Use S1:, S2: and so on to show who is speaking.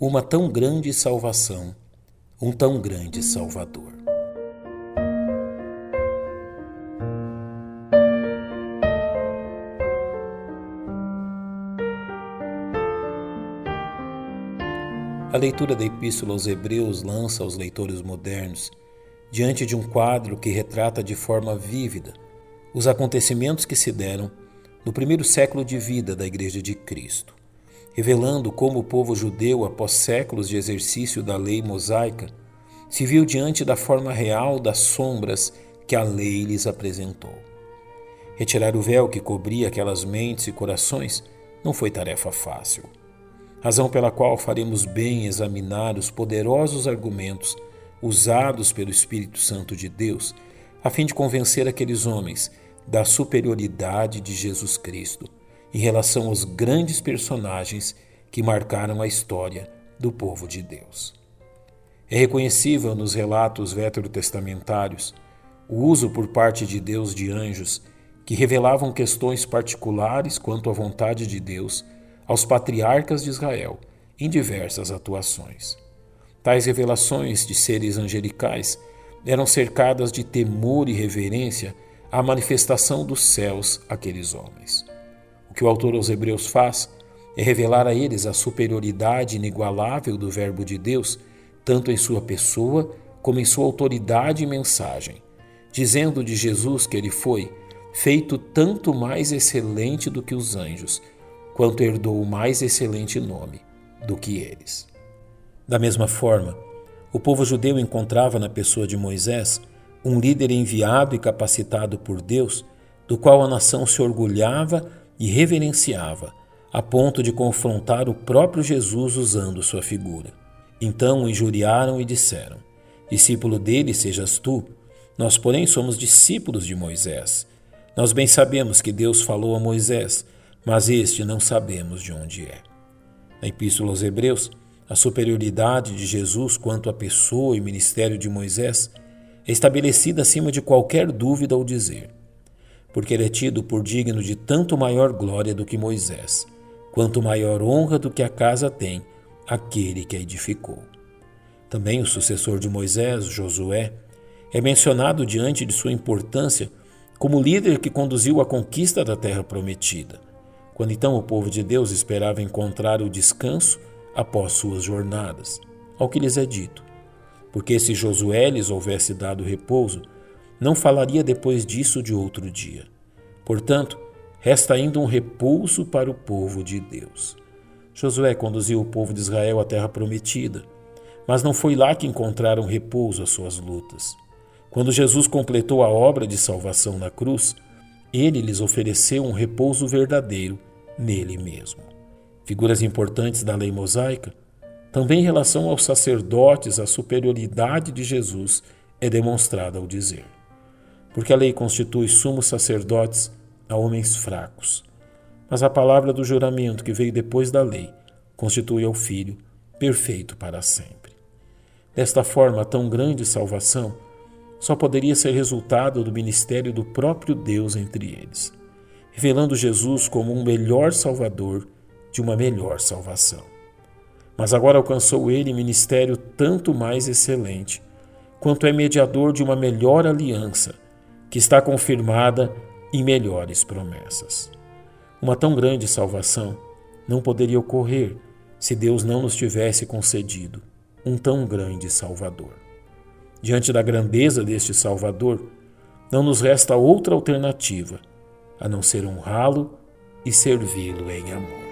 S1: uma tão grande salvação, um tão grande Salvador. A leitura da Epístola aos Hebreus lança aos leitores modernos diante de um quadro que retrata de forma vívida os acontecimentos que se deram no primeiro século de vida da Igreja de Cristo, revelando como o povo judeu, após séculos de exercício da lei mosaica, se viu diante da forma real das sombras que a lei lhes apresentou. Retirar o véu que cobria aquelas mentes e corações não foi tarefa fácil razão pela qual faremos bem examinar os poderosos argumentos usados pelo Espírito Santo de Deus, a fim de convencer aqueles homens da superioridade de Jesus Cristo em relação aos grandes personagens que marcaram a história do povo de Deus. É reconhecível nos relatos veterotestamentários o uso por parte de Deus de anjos que revelavam questões particulares quanto à vontade de Deus aos patriarcas de Israel em diversas atuações. Tais revelações de seres angelicais eram cercadas de temor e reverência à manifestação dos céus àqueles homens. Que o autor aos Hebreus faz é revelar a eles a superioridade inigualável do Verbo de Deus, tanto em sua pessoa como em sua autoridade e mensagem, dizendo de Jesus que ele foi feito tanto mais excelente do que os anjos quanto herdou o mais excelente nome do que eles. Da mesma forma, o povo judeu encontrava na pessoa de Moisés um líder enviado e capacitado por Deus, do qual a nação se orgulhava e reverenciava, a ponto de confrontar o próprio Jesus usando sua figura. Então o injuriaram e disseram: Discípulo dele sejas tu, nós, porém, somos discípulos de Moisés. Nós bem sabemos que Deus falou a Moisés mas este não sabemos de onde é. Na Epístola aos Hebreus, a superioridade de Jesus quanto à pessoa e ministério de Moisés é estabelecida acima de qualquer dúvida ao dizer, porque ele é tido por digno de tanto maior glória do que Moisés, quanto maior honra do que a casa tem aquele que a edificou. Também o sucessor de Moisés, Josué, é mencionado diante de sua importância como líder que conduziu a conquista da terra prometida quando então o povo de Deus esperava encontrar o descanso após suas jornadas. Ao que lhes é dito: porque se Josué lhes houvesse dado repouso, não falaria depois disso de outro dia. Portanto, resta ainda um repouso para o povo de Deus. Josué conduziu o povo de Israel à terra prometida, mas não foi lá que encontraram repouso às suas lutas. Quando Jesus completou a obra de salvação na cruz, ele lhes ofereceu um repouso verdadeiro nele mesmo. Figuras importantes da lei mosaica, também em relação aos sacerdotes, a superioridade de Jesus é demonstrada ao dizer: porque a lei constitui sumos sacerdotes a homens fracos, mas a palavra do juramento que veio depois da lei constitui ao Filho perfeito para sempre. Desta forma, tão grande salvação só poderia ser resultado do ministério do próprio Deus entre eles revelando Jesus como um melhor Salvador de uma melhor salvação. Mas agora alcançou ele ministério tanto mais excelente, quanto é mediador de uma melhor aliança, que está confirmada em melhores promessas. Uma tão grande salvação não poderia ocorrer se Deus não nos tivesse concedido um tão grande Salvador. Diante da grandeza deste Salvador, não nos resta outra alternativa a não ser honrá-lo e servi-lo em amor.